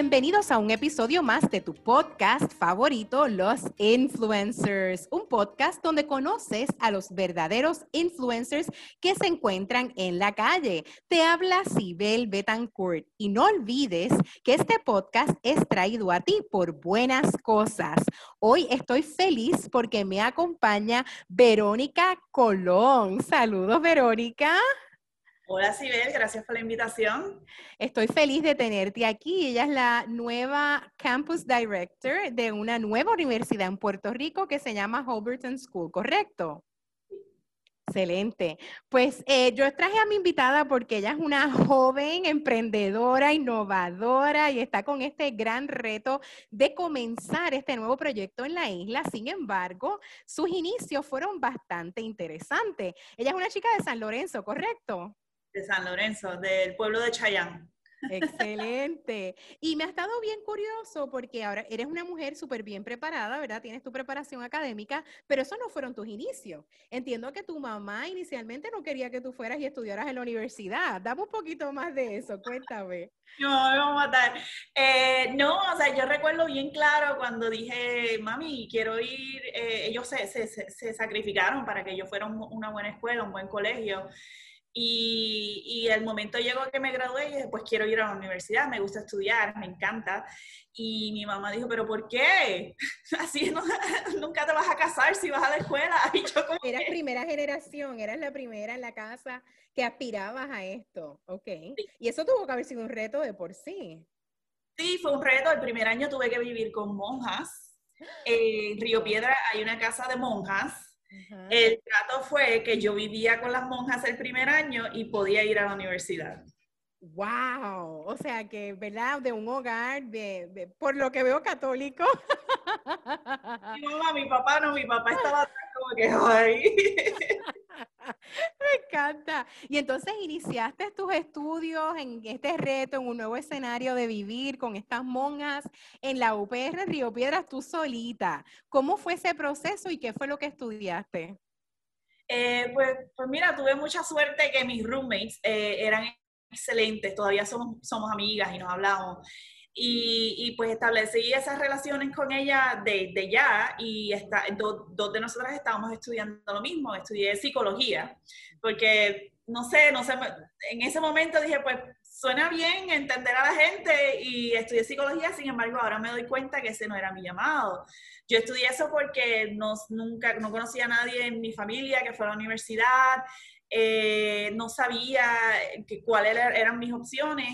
Bienvenidos a un episodio más de tu podcast favorito, Los Influencers, un podcast donde conoces a los verdaderos influencers que se encuentran en la calle. Te habla Sibel Betancourt y no olvides que este podcast es traído a ti por buenas cosas. Hoy estoy feliz porque me acompaña Verónica Colón. Saludos, Verónica. Hola, Sibel, gracias por la invitación. Estoy feliz de tenerte aquí. Ella es la nueva Campus Director de una nueva universidad en Puerto Rico que se llama Holberton School, ¿correcto? Excelente. Pues eh, yo traje a mi invitada porque ella es una joven emprendedora, innovadora y está con este gran reto de comenzar este nuevo proyecto en la isla. Sin embargo, sus inicios fueron bastante interesantes. Ella es una chica de San Lorenzo, ¿correcto? De San Lorenzo, del pueblo de Chayán. Excelente. Y me ha estado bien curioso porque ahora eres una mujer súper bien preparada, ¿verdad? Tienes tu preparación académica, pero esos no fueron tus inicios. Entiendo que tu mamá inicialmente no quería que tú fueras y estudiaras en la universidad. Dame un poquito más de eso, cuéntame. No, me voy a matar. Eh, no, o sea, yo recuerdo bien claro cuando dije, mami, quiero ir, eh, ellos se, se, se, sacrificaron para que yo fuera una buena escuela, un buen colegio. Y, y, el momento llegó que me gradué y dije, pues quiero ir a la universidad, me gusta estudiar, me encanta. Y mi mamá dijo, pero ¿por qué? Así nunca te vas a casar si vas a la escuela. Y yo eras primera generación, eras la primera en la casa que aspirabas a esto, ¿ok? Y eso tuvo que haber sido un reto de por sí. Sí, fue un reto. El primer año tuve que vivir con monjas. En Río Piedra hay una casa de monjas el trato fue que yo vivía con las monjas el primer año y podía ir a la universidad. Wow, o sea que, ¿verdad? De un hogar, de, por lo que veo católico. Mi mamá, mi papá no, mi papá estaba como que, ay. Me encanta. Y entonces iniciaste tus estudios en este reto, en un nuevo escenario de vivir con estas monjas en la UPR Río Piedras, tú solita. ¿Cómo fue ese proceso y qué fue lo que estudiaste? Eh, pues, pues mira, tuve mucha suerte que mis roommates eh, eran excelentes, todavía somos, somos amigas y nos hablamos. Y, pues establecí esas relaciones con ella desde de ya y está, dos de nosotras estábamos estudiando lo mismo, estudié psicología, porque no sé, no sé, en ese momento dije, pues suena bien entender a la gente y estudié psicología, sin embargo ahora me doy cuenta que ese no era mi llamado. Yo estudié eso porque no, nunca, no conocía a nadie en mi familia que fuera a la universidad, eh, no sabía cuáles eran mis opciones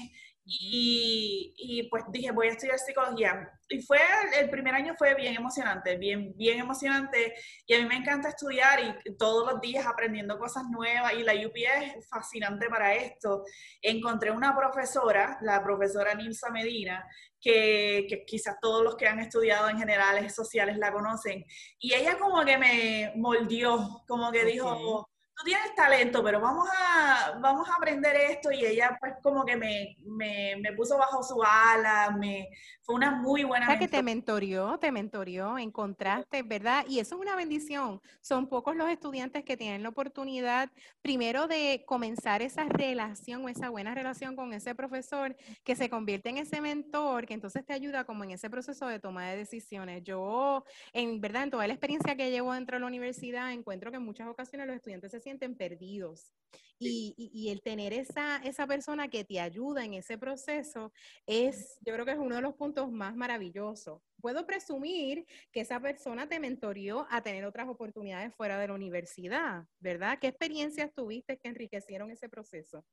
y, pues dije, voy a estudiar psicología. Y fue, el primer año fue bien emocionante, bien, bien emocionante. Y a mí me encanta estudiar y todos los días aprendiendo cosas nuevas. Y la UP es fascinante para esto. Encontré una profesora, la profesora Nilsa Medina, que, que, quizás todos los que han estudiado en generales sociales la conocen. Y ella como que me moldeó, como que dijo, tú tienes talento, pero vamos a, vamos a aprender esto y ella pues como que me, me, me puso bajo su ala, me, fue una muy buena... O que te mentorió, te mentorió, encontraste, ¿verdad? Y eso es una bendición. Son pocos los estudiantes que tienen la oportunidad primero de comenzar esa relación o esa buena relación con ese profesor que se convierte en ese mentor, que entonces te ayuda como en ese proceso de toma de decisiones. Yo, en verdad, en toda la experiencia que llevo dentro de la universidad, encuentro que en muchas ocasiones los estudiantes se sienten perdidos. Y, el tener esa, esa persona que te ayuda en ese proceso es, yo creo que es uno de los puntos más maravillosos. Puedo presumir que esa persona te mentorió a tener otras oportunidades fuera de la universidad, ¿verdad? ¿Qué experiencias tuviste que enriquecieron ese proceso?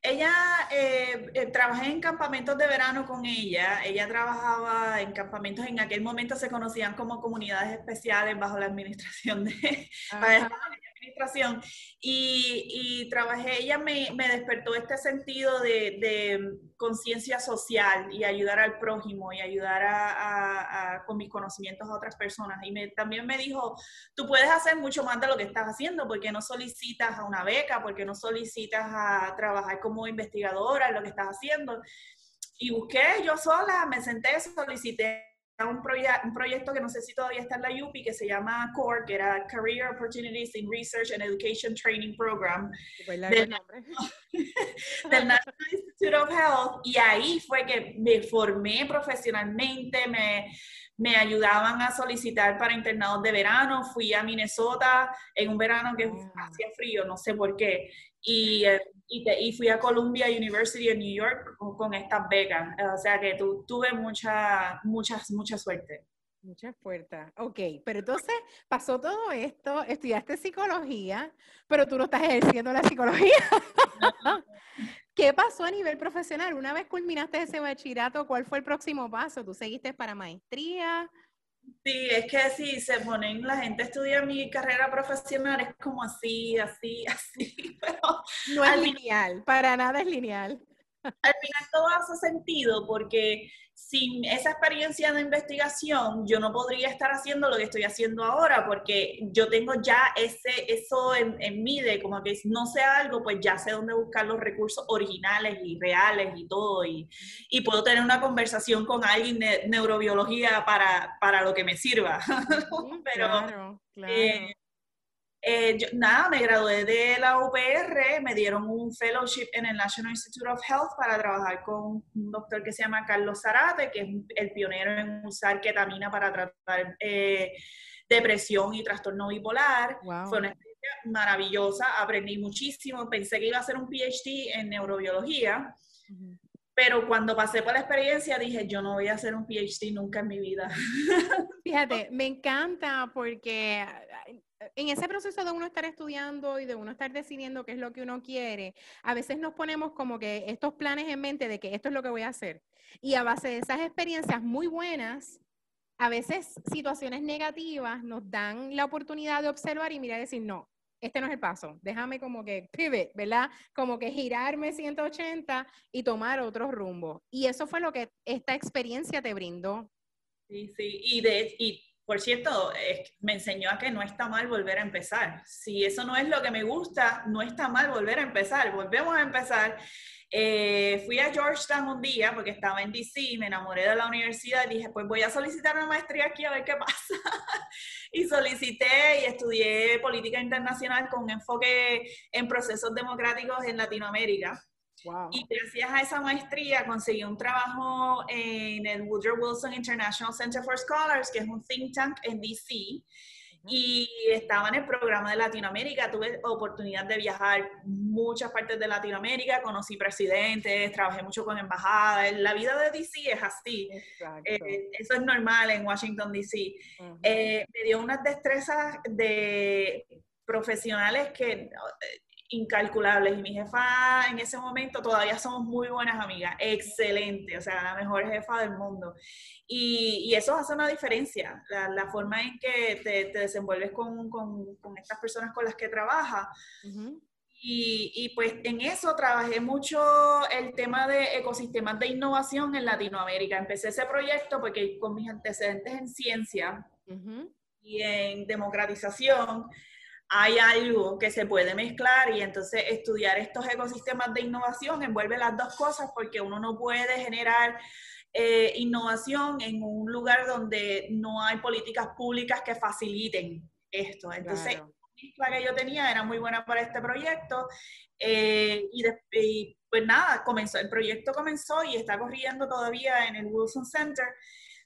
Ella, eh, eh, trabajé en campamentos de verano con ella. Ella trabajaba en campamentos, en aquel momento se conocían como comunidades especiales bajo la administración de Y, trabajé, ella me, despertó este sentido de, conciencia social y ayudar al prójimo y ayudar a, con mis conocimientos a otras personas. Y me, también me dijo, tú puedes hacer mucho más de lo que estás haciendo porque no solicitas a una beca, porque no solicitas a trabajar como investigadora en lo que estás haciendo. Y busqué yo sola, me senté, solicité un, un, proyecto que no sé si todavía está en la UPI, que se llama CORE, que era Career Opportunities in Research and Education Training Program del, del, National Institute of Health, y ahí fue que me formé profesionalmente, me, me ayudaban a solicitar para internados de verano, fui a Minnesota en un verano que hacía frío, no sé por qué, y, eh, y, fui a Columbia University en New York con, estas becas. O sea que tu, tuve mucha, mucha, mucha suerte. Mucha fuerza. Ok, pero entonces pasó todo esto, estudiaste psicología, pero tú no estás ejerciendo la psicología. ¿Qué pasó a nivel profesional? Una vez culminaste ese bachillerato, ¿cuál fue el próximo paso? ¿Tú seguiste para maestría? Sí, es que si se ponen, la gente estudia mi carrera profesional, es como así, así, así. no es lineal, para nada es lineal. Al final todo hace sentido porque sin esa experiencia de investigación, yo no podría estar haciendo lo que estoy haciendo ahora, porque yo tengo ya ese, eso en, en mí de como que no sé algo, pues ya sé dónde buscar los recursos originales y reales y todo, y, y puedo tener una conversación con alguien de neurobiología para, para lo que me sirva. Pero, claro, claro. Eh, eh, nada, me gradué de la UPR, me dieron un fellowship en el National Institute of Health para trabajar con un doctor que se llama Carlos Zarate, que es el pionero en usar ketamina para tratar eh, depresión y trastorno bipolar. Fue una experiencia maravillosa, aprendí muchísimo, pensé que iba a hacer un PhD en neurobiología. Pero cuando pasé por la experiencia dije, yo no voy a hacer un PhD nunca en mi vida. Fíjate, me encanta porque en ese proceso de uno estar estudiando y de uno estar decidiendo qué es lo que uno quiere, a veces nos ponemos como que estos planes en mente de que esto es lo que voy a hacer. Y a base de esas experiencias muy buenas, a veces situaciones negativas nos dan la oportunidad de observar y mirar y decir, no, este no es el paso, déjame como que pivot, ¿verdad? Como que girarme 180 y tomar otro rumbo. Y eso fue lo que esta experiencia te brindó. Sí, sí, y, de, y por cierto, me enseñó a que no está mal volver a empezar. Si eso no es lo que me gusta, no está mal volver a empezar. Volvemos a empezar. Eh, fui a Georgetown un día porque estaba en DC, me enamoré de la universidad y dije, pues voy a solicitar una maestría aquí a ver qué pasa. y solicité y estudié política internacional con enfoque en procesos democráticos en Latinoamérica. Y gracias a esa maestría conseguí un trabajo en el Woodrow Wilson International Center for Scholars, que es un think tank en DC. Y estaba en el programa de Latinoamérica, tuve oportunidad de viajar muchas partes de Latinoamérica, conocí presidentes, trabajé mucho con embajadas, la vida de DC es así, eh, eso es normal en Washington DC. Eh, me dio unas destrezas de profesionales que incalculables. Y mi jefa en ese momento todavía somos muy buenas amigas, excelente, o sea, la mejor jefa del mundo. Y, y eso hace una diferencia, la, la forma en que te, te desenvuelves con, con, con, estas personas con las que trabajas. Y, y, pues en eso trabajé mucho el tema de ecosistemas de innovación en Latinoamérica. Empecé ese proyecto porque con mis antecedentes en ciencia y en democratización, hay algo que se puede mezclar y entonces estudiar estos ecosistemas de innovación envuelve las dos cosas porque uno no puede generar eh, innovación en un lugar donde no hay políticas públicas que faciliten esto. Entonces, la que yo tenía era muy buena para este proyecto eh, y, y, pues nada, comenzó, el proyecto comenzó y está corriendo todavía en el Wilson Center,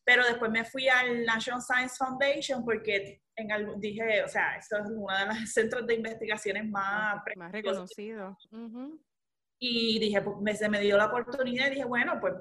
pero después me fui al National Science Foundation porque en dije, o sea, eso es uno de los centros de investigaciones más, más reconocidos. Y dije, pues me, se me dio la oportunidad y dije, bueno, pues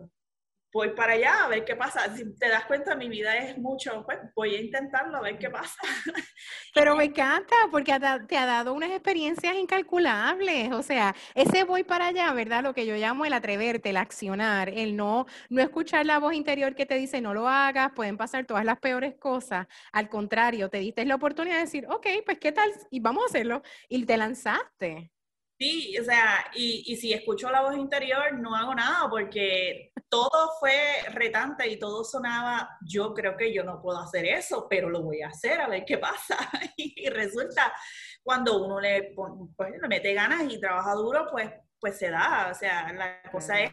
voy para allá a ver qué pasa. Si te das cuenta, mi vida es mucho, pues voy a intentarlo a ver qué pasa. Pero me encanta porque te ha dado unas experiencias incalculables. O sea, ese voy para allá, ¿verdad? Lo que yo llamo el atreverte, el accionar, el no, no escuchar la voz interior que te dice no lo hagas, pueden pasar todas las peores cosas. Al contrario, te diste la oportunidad de decir, ok, pues qué tal, y vamos a hacerlo. Y te lanzaste. Sí, o sea, y, y, si escucho la voz interior, no hago nada porque todo fue retante y todo sonaba, yo creo que yo no puedo hacer eso, pero lo voy a hacer a ver qué pasa. y resulta, cuando uno le, pues, le mete ganas y trabaja duro, pues, pues se da. O sea, la cosa es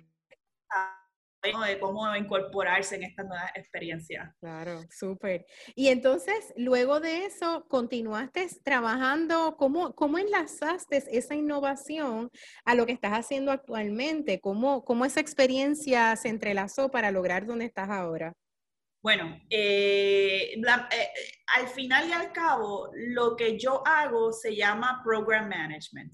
de cómo incorporarse en esta nueva experiencia. Claro, súper. Y entonces, luego de eso, continuaste trabajando, ¿cómo, cómo enlazaste esa innovación a lo que estás haciendo actualmente? ¿Cómo, cómo esa experiencia se entrelazó para lograr donde estás ahora? Bueno, eh, eh, al final y al cabo, lo que yo hago se llama Program Management.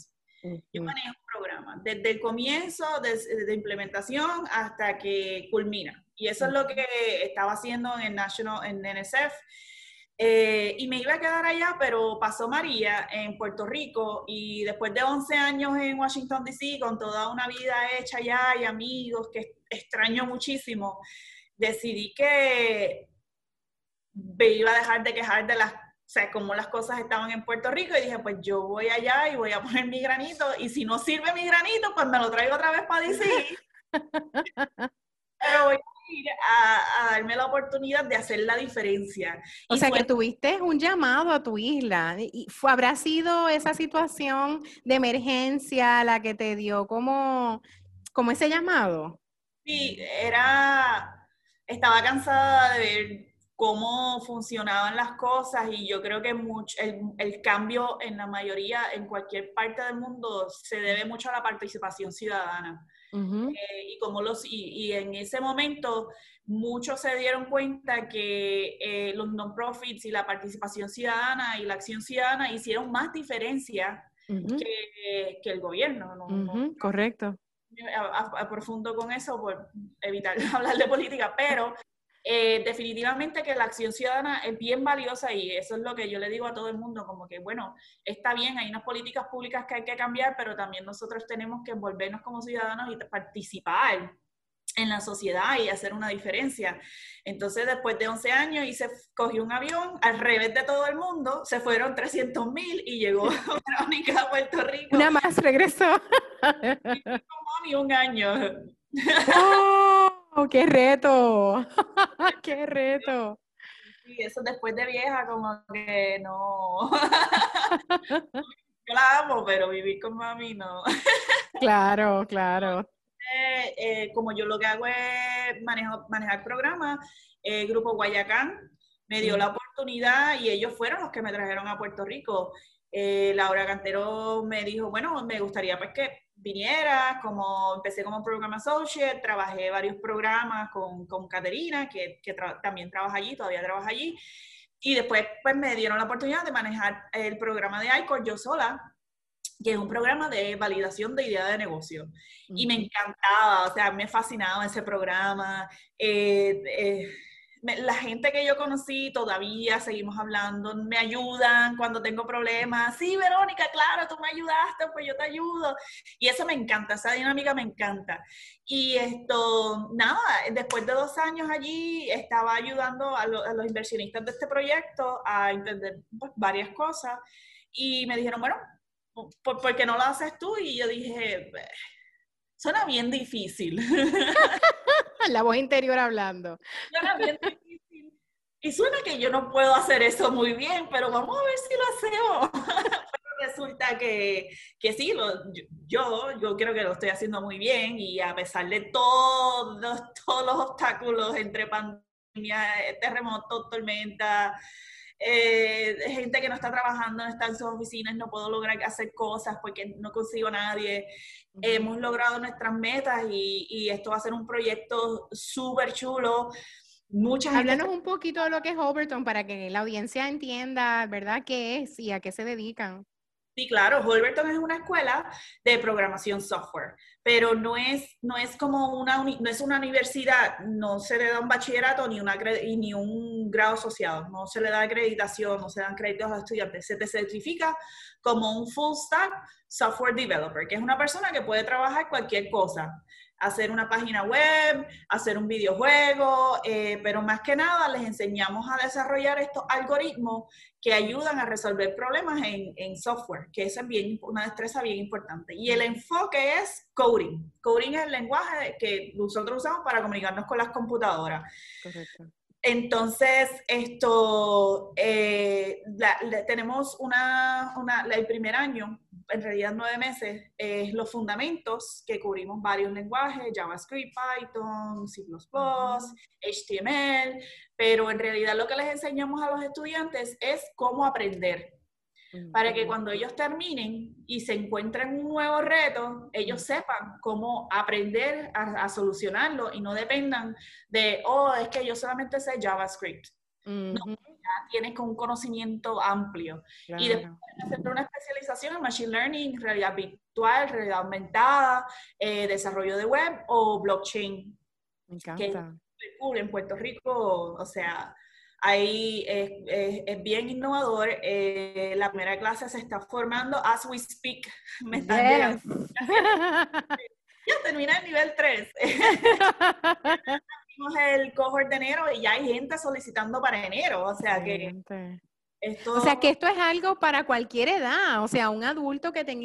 Yo manejo un programa desde el comienzo, de implementación hasta que culmina. Y eso es lo que estaba haciendo en el National, en NSF. Eh, y me iba a quedar allá, pero pasó María en Puerto Rico y después de 11 años en Washington, D.C., con toda una vida hecha allá y amigos que extraño muchísimo, decidí que me iba a dejar de quejar de las, o sea, como las cosas estaban en Puerto Rico y dije, pues yo voy allá y voy a poner mi granito y si no sirve mi granito, pues me lo traigo otra vez para DC. Pero voy a ir a, darme la oportunidad de hacer la diferencia. O sea, que tuviste un llamado a tu isla. ¿Y fue, habrá sido esa situación de emergencia la que te dio como, como ese llamado? Sí, era estaba cansada de ver cómo funcionaban las cosas y yo creo que mucho, el, cambio en la mayoría, en cualquier parte del mundo, se debe mucho a la participación ciudadana. Eh, y, como los, y, en ese momento muchos se dieron cuenta que eh, los non-profits y la participación ciudadana y la acción ciudadana hicieron más diferencia que, el gobierno. correcto a, profundo con eso por evitar hablar de política, pero eh, definitivamente que la acción ciudadana es bien valiosa y eso es lo que yo le digo a todo el mundo, como que bueno, está bien, hay unas políticas públicas que hay que cambiar, pero también nosotros tenemos que envolvernos como ciudadanos y participar en la sociedad y hacer una diferencia. Entonces, después de 11 años, hice, cogí un avión al revés de todo el mundo, se fueron 300 mil y llegó Verónica a Puerto Rico. Una más regresó. Y un año. ¡Oh! ¡Qué reto! ¡Qué reto! Sí, eso después de vieja, como que no. Yo la amo, pero vivir con mami no. Claro, claro. Eh, como yo lo que hago es manejo, manejar programas, el Grupo Guayacán me dio la oportunidad y ellos fueron los que me trajeron a Puerto Rico. Eh, Laura Cantero me dijo, bueno, me gustaría pues que viniera, como empecé como Program Associate, trabajé varios programas con, con Caterina, que, que también trabaja allí, todavía trabaja allí, y después pues me dieron la oportunidad de manejar el programa de ICOR yo sola, que es un programa de validación de idea de negocio. Y me encantaba, o sea, me fascinaba ese programa. Eh, eh, la gente que yo conocí todavía seguimos hablando, me ayudan cuando tengo problemas. Sí, Verónica, claro, tú me ayudaste, pues yo te ayudo. Y eso me encanta, esa dinámica me encanta. Y esto, nada, después de dos años allí estaba ayudando a, los inversionistas de este proyecto a entender pues, varias cosas. Y me dijeron, bueno, ¿por, qué no lo haces tú? Y yo dije, suena bien difícil. La voz interior hablando. Y suena que yo no puedo hacer eso muy bien, pero vamos a ver si lo hacemos. pero resulta que, que sí, lo, yo, yo creo que lo estoy haciendo muy bien y a pesar de todos, todos los obstáculos entre pandemia, terremotos, tormenta, eh, gente que no está trabajando, no está en sus oficinas, no puedo lograr hacer cosas porque no consigo a nadie. Hemos logrado nuestras metas y, esto va a ser un proyecto súper chulo. Muchas Háblanos un poquito de lo que es Overton para que la audiencia entienda, ¿verdad?, qué es y a qué se dedican. Sí, claro, Holberton es una escuela de programación software, pero no es, no es como una, no es una universidad, no se le da un bachillerato ni, una, ni un grado asociado, no se le da acreditación, no se dan créditos a estudiantes, se te certifica como un full stack software developer, que es una persona que puede trabajar cualquier cosa hacer una página web, hacer un videojuego, eh, pero más que nada les enseñamos a desarrollar estos algoritmos que ayudan a resolver problemas en, software, que es bien, una destreza bien importante. Y el enfoque es coding. Coding es el lenguaje que nosotros usamos para comunicarnos con las computadoras. Correcto. Entonces, esto, eh, tenemos una, el primer año en realidad nueve meses, es los fundamentos que cubrimos varios lenguajes, JavaScript, Python, C++, HTML, pero en realidad lo que les enseñamos a los estudiantes es cómo aprender para que cuando ellos terminen y se encuentren un nuevo reto, ellos sepan cómo aprender a, solucionarlo y no dependan de, oh, es que yo solamente sé JavaScript. No, ya tienes un conocimiento amplio. Y después hacer una especialización en Machine Learning, realidad virtual, realidad aumentada, eh, desarrollo de web o blockchain. Me encanta. Que en Puerto Rico, o sea, Ahí es, bien innovador. Eh, la primera clase se está formando as we speak. Me están ya termina el nivel 3. el cohort de enero y ya hay gente solicitando para enero. O sea que. Esto... O sea que esto es algo para cualquier edad, o sea, un adulto que tenga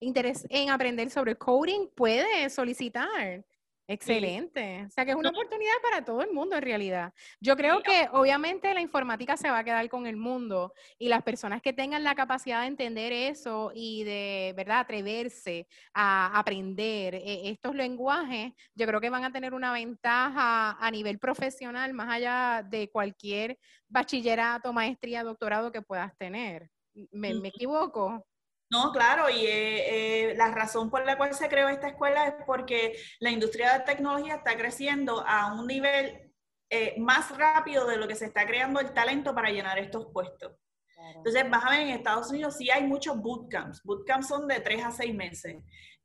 interés en aprender sobre coding puede solicitar. Excelente. O sea que es una oportunidad para todo el mundo en realidad. Yo creo que obviamente la informática se va a quedar con el mundo y las personas que tengan la capacidad de entender eso y de, ¿verdad?, atreverse a aprender eh, estos lenguajes, yo creo que van a tener una ventaja a nivel profesional más allá de cualquier bachillerato, maestría, doctorado que puedas tener. ¿Me, me equivoco? No, claro, y eh, eh, la razón por la cual se creó esta escuela es porque la industria de tecnología está creciendo a un nivel eh, más rápido de lo que se está creando el talento para llenar estos puestos. Entonces, vas a ver, en Estados Unidos sí hay muchos bootcamps. Bootcamps son de tres a seis meses.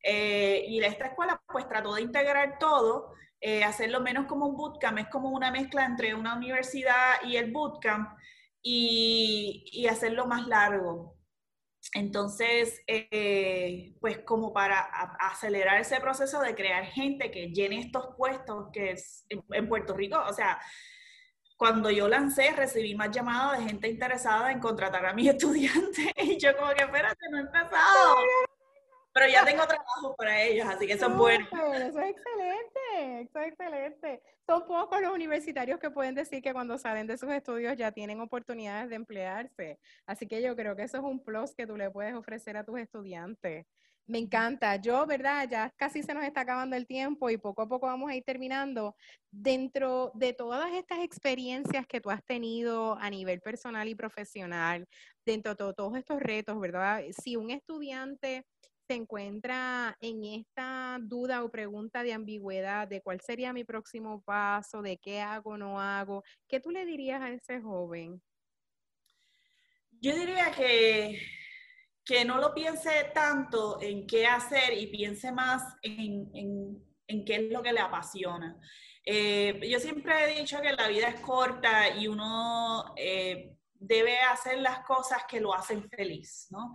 y esta escuela pues trató de integrar todo, hacerlo menos como un bootcamp, es como una mezcla entre una universidad y el bootcamp y, y hacerlo más largo. Entonces, eh, pues como para acelerar ese proceso de crear gente que llene estos puestos que es en, Puerto Rico, o sea, cuando yo lancé recibí más llamadas de gente interesada en contratar a mis estudiantes y yo como que espérate, no he empezado. Pero ya tengo trabajo para ellos, así que eso es bueno. Eso es excelente, eso es excelente. Son pocos los universitarios que pueden decir que cuando salen de sus estudios ya tienen oportunidades de emplearse. Así que yo creo que eso es un plus que tú le puedes ofrecer a tus estudiantes. Me encanta. Yo, ¿verdad? Ya casi se nos está acabando el tiempo y poco a poco vamos a ir terminando. Dentro de todas estas experiencias que tú has tenido a nivel personal y profesional, dentro de todos estos retos, ¿verdad? Si un estudiante se encuentra en esta duda o pregunta de ambigüedad de cuál sería mi próximo paso, de qué hago no hago, ¿qué tú le dirías a ese joven? Yo diría que, que no lo piense tanto en qué hacer y piense más en, qué es lo que le apasiona. Eh, yo siempre he dicho que la vida es corta y uno eh, debe hacer las cosas que lo hacen feliz, ¿no?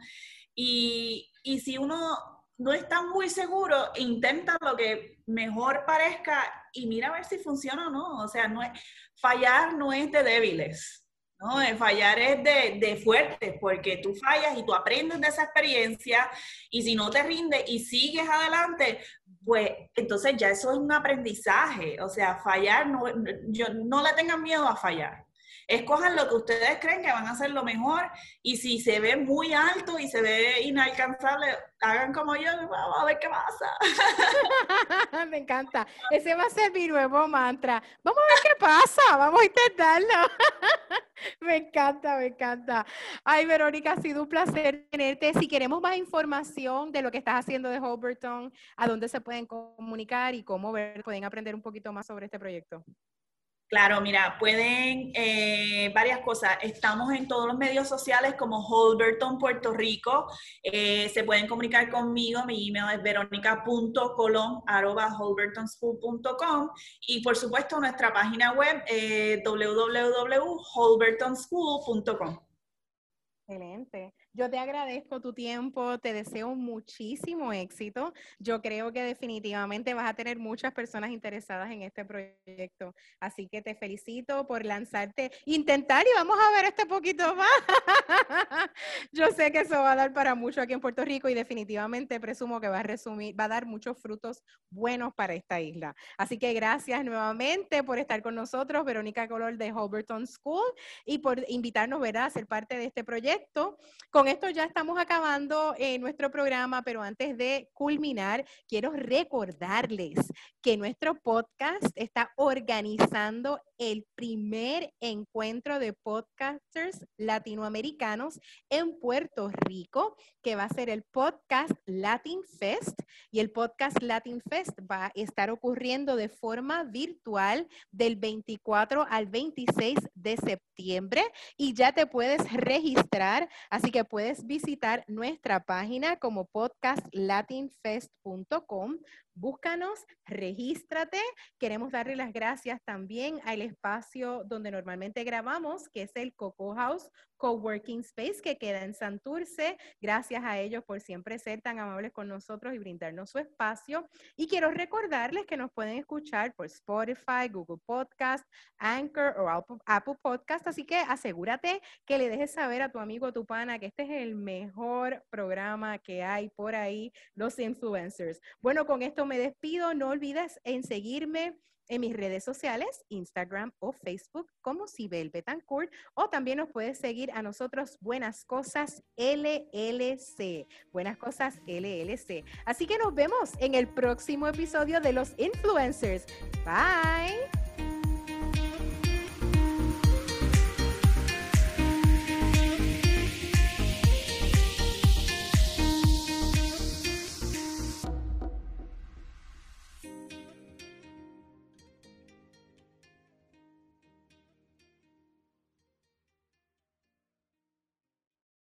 Y, si uno no está muy seguro, intenta lo que mejor parezca y mira a ver si funciona o no. O sea, no es, fallar no es de débiles, ¿no? fallar es de, de fuertes, porque tú fallas y tú aprendes de esa experiencia y si no te rinde y sigues adelante, pues entonces ya eso es un aprendizaje. O sea, fallar, no, yo, no le tengan miedo a fallar escojan lo que ustedes creen que van a ser lo mejor y si se ve muy alto y se ve inalcanzable, hagan como yo, vamos a ver qué pasa. me encanta. Ese va a ser mi nuevo mantra. Vamos a ver qué pasa, vamos a intentarlo. me encanta, me encanta. Ay, Verónica, ha sido un placer tenerte. Si queremos más información de lo que estás haciendo de Holberton, ¿a dónde se pueden comunicar y cómo ver, pueden aprender un poquito más sobre este proyecto? Claro, mira, pueden eh, varias cosas. Estamos en todos los medios sociales como Holberton Puerto Rico. Eh, se pueden comunicar conmigo. Mi email es veronica.colon.holbertonschool.com y por supuesto nuestra página web eh, www.holbertonschool.com. Excelente. Yo te agradezco tu tiempo, te deseo muchísimo éxito. Yo creo que definitivamente vas a tener muchas personas interesadas en este proyecto. Así que te felicito por lanzarte, intentar y vamos a ver este poquito más. Yo sé que eso va a dar para mucho aquí en Puerto Rico y definitivamente presumo que va a resumir, va a dar muchos frutos buenos para esta isla. Así que gracias nuevamente por estar con nosotros, Verónica Color de Holberton School y por invitarnos, ¿verdad?, a ser parte de este proyecto Perfecto. Esto ya estamos acabando eh, nuestro programa, pero antes de culminar, quiero recordarles que nuestro podcast está organizando el primer encuentro de podcasters latinoamericanos en Puerto Rico, que va a ser el podcast Latin Fest. Y el podcast Latin Fest va a estar ocurriendo de forma virtual del 24 al 26 de septiembre y ya te puedes registrar, así que puedes visitar nuestra página como podcastlatinfest.com búscanos, regístrate. Queremos darle las gracias también al espacio donde normalmente grabamos, que es el Coco House Coworking Space, que queda en Santurce. Gracias a ellos por siempre ser tan amables con nosotros y brindarnos su espacio. Y quiero recordarles que nos pueden escuchar por Spotify, Google Podcast, Anchor o Apple Podcast. Así que asegúrate que le dejes saber a tu amigo, tu pana, que este es el mejor programa que hay por ahí, los influencers. Bueno, con esto me despido. No olvides en seguirme en mis redes sociales, Instagram o Facebook, como Sibel Betancourt, o también nos puedes seguir a nosotros Buenas Cosas LLC. Buenas Cosas LLC. Así que nos vemos en el próximo episodio de Los Influencers. Bye.